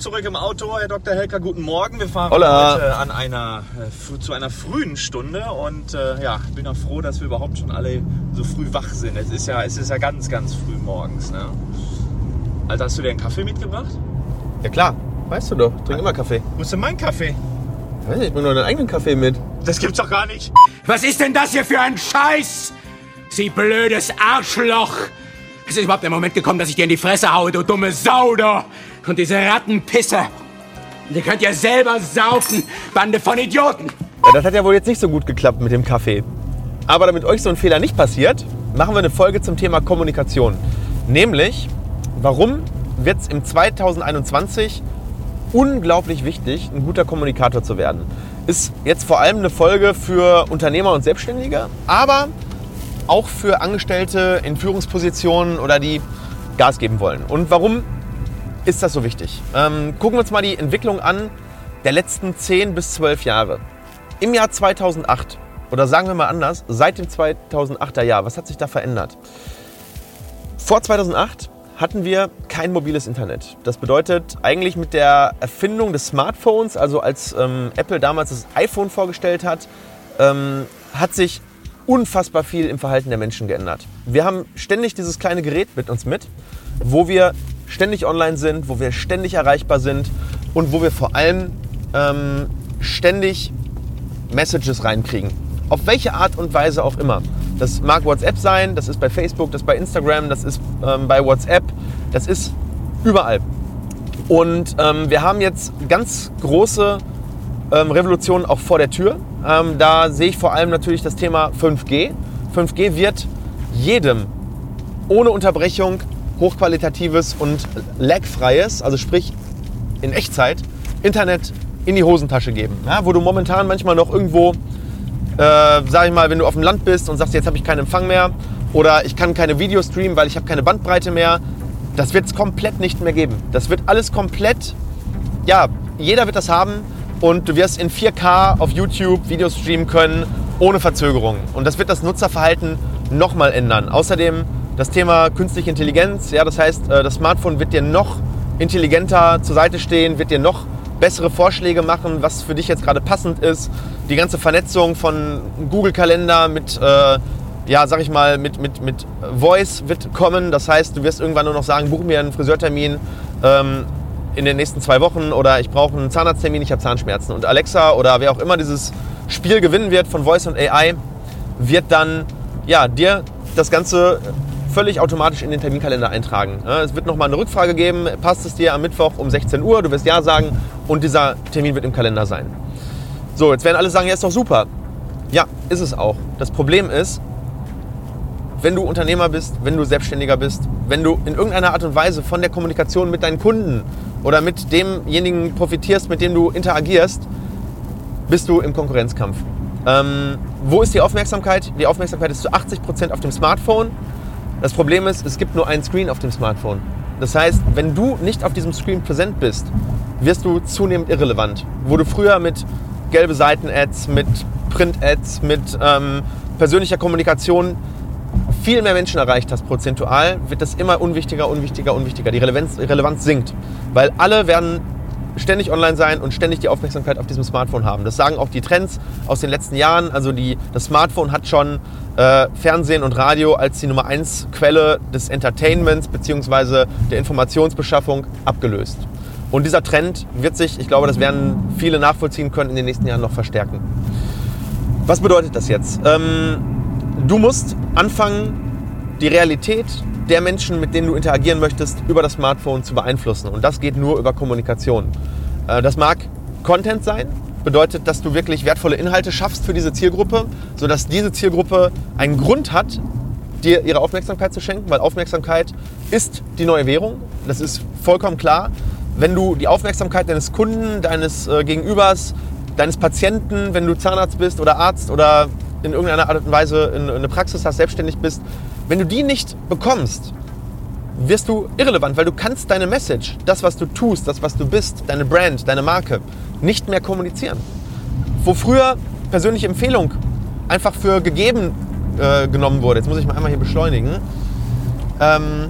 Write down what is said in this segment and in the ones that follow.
zurück im Auto, Herr Dr. Helker, guten Morgen. Wir fahren Hola. heute an einer, äh, zu einer frühen Stunde und äh, ja, ich bin auch froh, dass wir überhaupt schon alle so früh wach sind. Es ist ja, es ist ja ganz, ganz früh morgens. Ne? Alter, hast du dir einen Kaffee mitgebracht? Ja klar, weißt du doch. Trink immer Kaffee. Wo ist denn mein Kaffee? Ich weiß nicht, ich bring nur deinen eigenen Kaffee mit. Das gibt's doch gar nicht. Was ist denn das hier für ein Scheiß? Sie blödes Arschloch! Es ist überhaupt der Moment gekommen, dass ich dir in die Fresse haue, du dumme Sau, du! Und diese Rattenpisse! Ihr könnt ja selber saufen, Bande von Idioten! Ja, das hat ja wohl jetzt nicht so gut geklappt mit dem Kaffee. Aber damit euch so ein Fehler nicht passiert, machen wir eine Folge zum Thema Kommunikation. Nämlich, warum wird es im 2021 unglaublich wichtig, ein guter Kommunikator zu werden. Ist jetzt vor allem eine Folge für Unternehmer und Selbstständige, aber auch für Angestellte in Führungspositionen oder die Gas geben wollen. Und warum ist das so wichtig? Ähm, gucken wir uns mal die Entwicklung an der letzten 10 bis 12 Jahre. Im Jahr 2008, oder sagen wir mal anders, seit dem 2008er Jahr, was hat sich da verändert? Vor 2008 hatten wir kein mobiles Internet. Das bedeutet eigentlich mit der Erfindung des Smartphones, also als ähm, Apple damals das iPhone vorgestellt hat, ähm, hat sich unfassbar viel im Verhalten der Menschen geändert. Wir haben ständig dieses kleine Gerät mit uns mit, wo wir ständig online sind, wo wir ständig erreichbar sind und wo wir vor allem ähm, ständig Messages reinkriegen. Auf welche Art und Weise auch immer. Das mag WhatsApp sein, das ist bei Facebook, das ist bei Instagram, das ist ähm, bei WhatsApp, das ist überall. Und ähm, wir haben jetzt ganz große ähm, Revolutionen auch vor der Tür. Ähm, da sehe ich vor allem natürlich das Thema 5G. 5G wird jedem ohne Unterbrechung hochqualitatives und lagfreies, also sprich in Echtzeit, Internet in die Hosentasche geben. Ja, wo du momentan manchmal noch irgendwo, äh, sag ich mal, wenn du auf dem Land bist und sagst, jetzt habe ich keinen Empfang mehr oder ich kann keine Videos streamen, weil ich habe keine Bandbreite mehr, das wird es komplett nicht mehr geben. Das wird alles komplett, ja, jeder wird das haben und du wirst in 4K auf YouTube Videos streamen können, ohne Verzögerung. Und das wird das Nutzerverhalten nochmal ändern. Außerdem das Thema künstliche Intelligenz, ja, das heißt, äh, das Smartphone wird dir noch intelligenter zur Seite stehen, wird dir noch bessere Vorschläge machen, was für dich jetzt gerade passend ist. Die ganze Vernetzung von Google-Kalender mit, äh, ja, sag ich mal, mit, mit, mit Voice wird kommen. Das heißt, du wirst irgendwann nur noch sagen, buch mir einen Friseurtermin ähm, in den nächsten zwei Wochen oder ich brauche einen Zahnarzttermin, ich habe Zahnschmerzen. Und Alexa oder wer auch immer dieses Spiel gewinnen wird von Voice und AI, wird dann ja, dir das Ganze völlig automatisch in den Terminkalender eintragen. Es wird nochmal eine Rückfrage geben, passt es dir am Mittwoch um 16 Uhr, du wirst Ja sagen und dieser Termin wird im Kalender sein. So, jetzt werden alle sagen, ja, ist doch super. Ja, ist es auch. Das Problem ist, wenn du Unternehmer bist, wenn du Selbstständiger bist, wenn du in irgendeiner Art und Weise von der Kommunikation mit deinen Kunden oder mit demjenigen profitierst, mit dem du interagierst, bist du im Konkurrenzkampf. Ähm, wo ist die Aufmerksamkeit? Die Aufmerksamkeit ist zu 80% auf dem Smartphone. Das Problem ist, es gibt nur einen Screen auf dem Smartphone. Das heißt, wenn du nicht auf diesem Screen präsent bist, wirst du zunehmend irrelevant. Wo du früher mit gelbe Seiten-Ads, mit Print-Ads, mit ähm, persönlicher Kommunikation viel mehr Menschen erreicht hast prozentual, wird das immer unwichtiger, unwichtiger, unwichtiger. Die Relevanz, Relevanz sinkt, weil alle werden ständig online sein und ständig die Aufmerksamkeit auf diesem Smartphone haben. Das sagen auch die Trends aus den letzten Jahren. Also die, das Smartphone hat schon äh, Fernsehen und Radio als die Nummer 1 Quelle des Entertainments bzw. der Informationsbeschaffung abgelöst. Und dieser Trend wird sich, ich glaube, das werden viele nachvollziehen können, in den nächsten Jahren noch verstärken. Was bedeutet das jetzt? Ähm, du musst anfangen, die Realität der Menschen, mit denen du interagieren möchtest, über das Smartphone zu beeinflussen. Und das geht nur über Kommunikation. Äh, Das mag Content sein, bedeutet, dass du wirklich wertvolle Inhalte schaffst für diese Zielgruppe, sodass diese Zielgruppe einen Grund hat, dir ihre Aufmerksamkeit zu schenken, weil Aufmerksamkeit ist die neue Währung. Das ist vollkommen klar. Wenn du die Aufmerksamkeit deines Kunden, deines äh, Gegenübers, deines Patienten, wenn du Zahnarzt bist oder Arzt oder in irgendeiner Art und Weise in, in eine Praxis hast, selbstständig bist, wenn du die nicht bekommst, wirst du irrelevant, weil du kannst deine Message, das, was du tust, das, was du bist, deine Brand, deine Marke, nicht mehr kommunizieren. Wo früher persönliche Empfehlung einfach für gegeben äh, genommen wurde, jetzt muss ich mal einmal hier beschleunigen, ähm,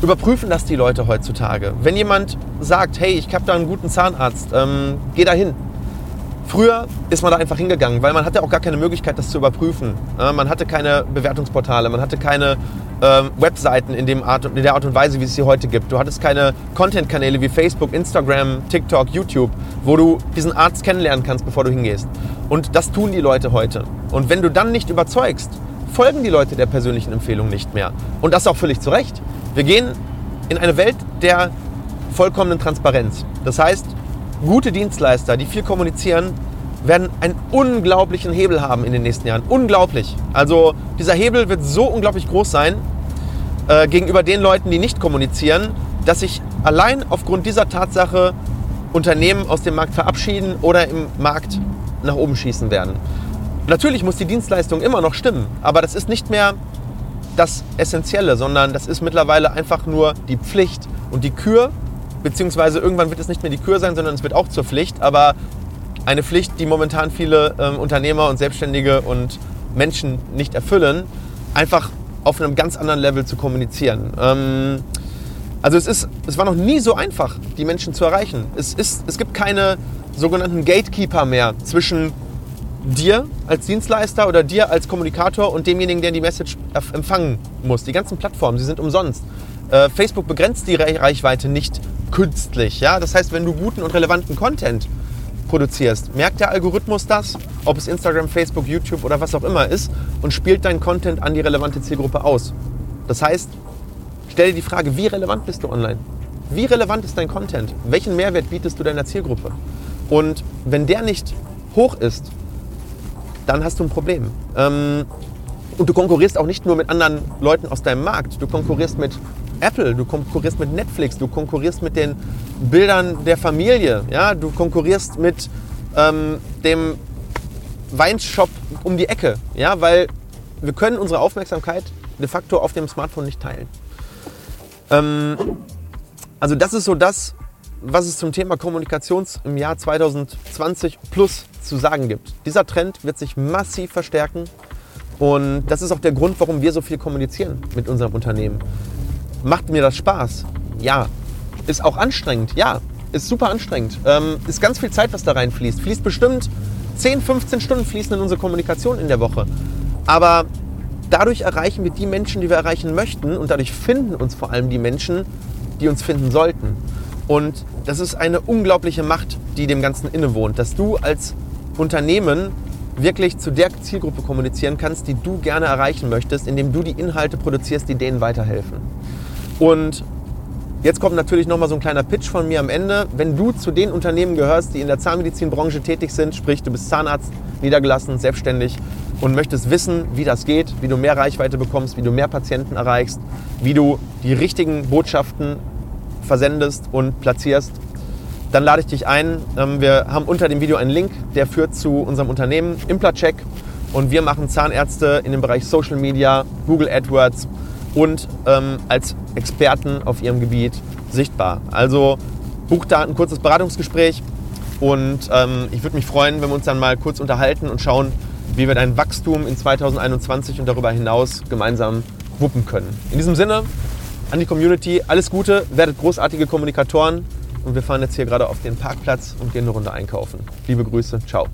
überprüfen das die Leute heutzutage. Wenn jemand sagt, hey, ich habe da einen guten Zahnarzt, ähm, geh da hin. Früher ist man da einfach hingegangen, weil man hatte auch gar keine Möglichkeit, das zu überprüfen. Man hatte keine Bewertungsportale, man hatte keine ähm, Webseiten in, dem Art, in der Art und Weise, wie es sie heute gibt. Du hattest keine Content-Kanäle wie Facebook, Instagram, TikTok, YouTube, wo du diesen Arzt kennenlernen kannst, bevor du hingehst. Und das tun die Leute heute. Und wenn du dann nicht überzeugst, folgen die Leute der persönlichen Empfehlung nicht mehr. Und das auch völlig zu Recht. Wir gehen in eine Welt der vollkommenen Transparenz. Das heißt, gute Dienstleister, die viel kommunizieren, werden einen unglaublichen Hebel haben in den nächsten Jahren. Unglaublich. Also dieser Hebel wird so unglaublich groß sein äh, gegenüber den Leuten, die nicht kommunizieren, dass sich allein aufgrund dieser Tatsache Unternehmen aus dem Markt verabschieden oder im Markt nach oben schießen werden. Natürlich muss die Dienstleistung immer noch stimmen, aber das ist nicht mehr das Essentielle, sondern das ist mittlerweile einfach nur die Pflicht und die Kür, beziehungsweise irgendwann wird es nicht mehr die Kür sein, sondern es wird auch zur Pflicht, aber eine Pflicht, die momentan viele ähm, Unternehmer und Selbstständige und Menschen nicht erfüllen, einfach auf einem ganz anderen Level zu kommunizieren. Ähm, also es, ist, es war noch nie so einfach, die Menschen zu erreichen. Es, ist, es gibt keine sogenannten Gatekeeper mehr zwischen dir als Dienstleister oder dir als Kommunikator und demjenigen, der die Message empfangen muss. Die ganzen Plattformen, sie sind umsonst. Äh, Facebook begrenzt die Reichweite nicht künstlich. Ja? Das heißt, wenn du guten und relevanten Content produzierst, merkt der Algorithmus das, ob es Instagram, Facebook, YouTube oder was auch immer ist, und spielt deinen Content an die relevante Zielgruppe aus. Das heißt, stell dir die Frage, wie relevant bist du online? Wie relevant ist dein Content? Welchen Mehrwert bietest du deiner Zielgruppe? Und wenn der nicht hoch ist, dann hast du ein Problem. Ähm, und du konkurrierst auch nicht nur mit anderen Leuten aus deinem Markt. Du konkurrierst mit Apple, du konkurrierst mit Netflix, du konkurrierst mit den Bildern der Familie, ja? du konkurrierst mit ähm, dem Weinshop um die Ecke, ja? weil wir können unsere Aufmerksamkeit de facto auf dem Smartphone nicht teilen. Ähm, also das ist so das, was es zum Thema Kommunikation im Jahr 2020 plus zu sagen gibt. Dieser Trend wird sich massiv verstärken und das ist auch der Grund, warum wir so viel kommunizieren mit unserem Unternehmen. Macht mir das Spaß? Ja. Ist auch anstrengend? Ja. Ist super anstrengend. Ähm, ist ganz viel Zeit, was da reinfließt. Fließt bestimmt 10, 15 Stunden fließen in unsere Kommunikation in der Woche. Aber dadurch erreichen wir die Menschen, die wir erreichen möchten und dadurch finden uns vor allem die Menschen, die uns finden sollten. Und das ist eine unglaubliche Macht, die dem Ganzen innewohnt, dass du als Unternehmen wirklich zu der Zielgruppe kommunizieren kannst, die du gerne erreichen möchtest, indem du die Inhalte produzierst, die denen weiterhelfen. Und jetzt kommt natürlich nochmal so ein kleiner Pitch von mir am Ende. Wenn du zu den Unternehmen gehörst, die in der Zahnmedizinbranche tätig sind, sprich du bist Zahnarzt, niedergelassen, selbstständig und möchtest wissen, wie das geht, wie du mehr Reichweite bekommst, wie du mehr Patienten erreichst, wie du die richtigen Botschaften versendest und platzierst, dann lade ich dich ein. Ähm, wir haben unter dem Video einen Link, der führt zu unserem Unternehmen Implacheck und wir machen Zahnärzte in dem Bereich Social Media, Google AdWords und ähm, als Experten auf ihrem Gebiet sichtbar. Also buch da ein kurzes Beratungsgespräch und ähm, ich würde mich freuen, wenn wir uns dann mal kurz unterhalten und schauen, wie wir dein Wachstum in 2021 und darüber hinaus gemeinsam wuppen können. In diesem Sinne, an die Community, alles Gute, werdet großartige Kommunikatoren und wir fahren jetzt hier gerade auf den Parkplatz und gehen eine Runde einkaufen. Liebe Grüße, ciao.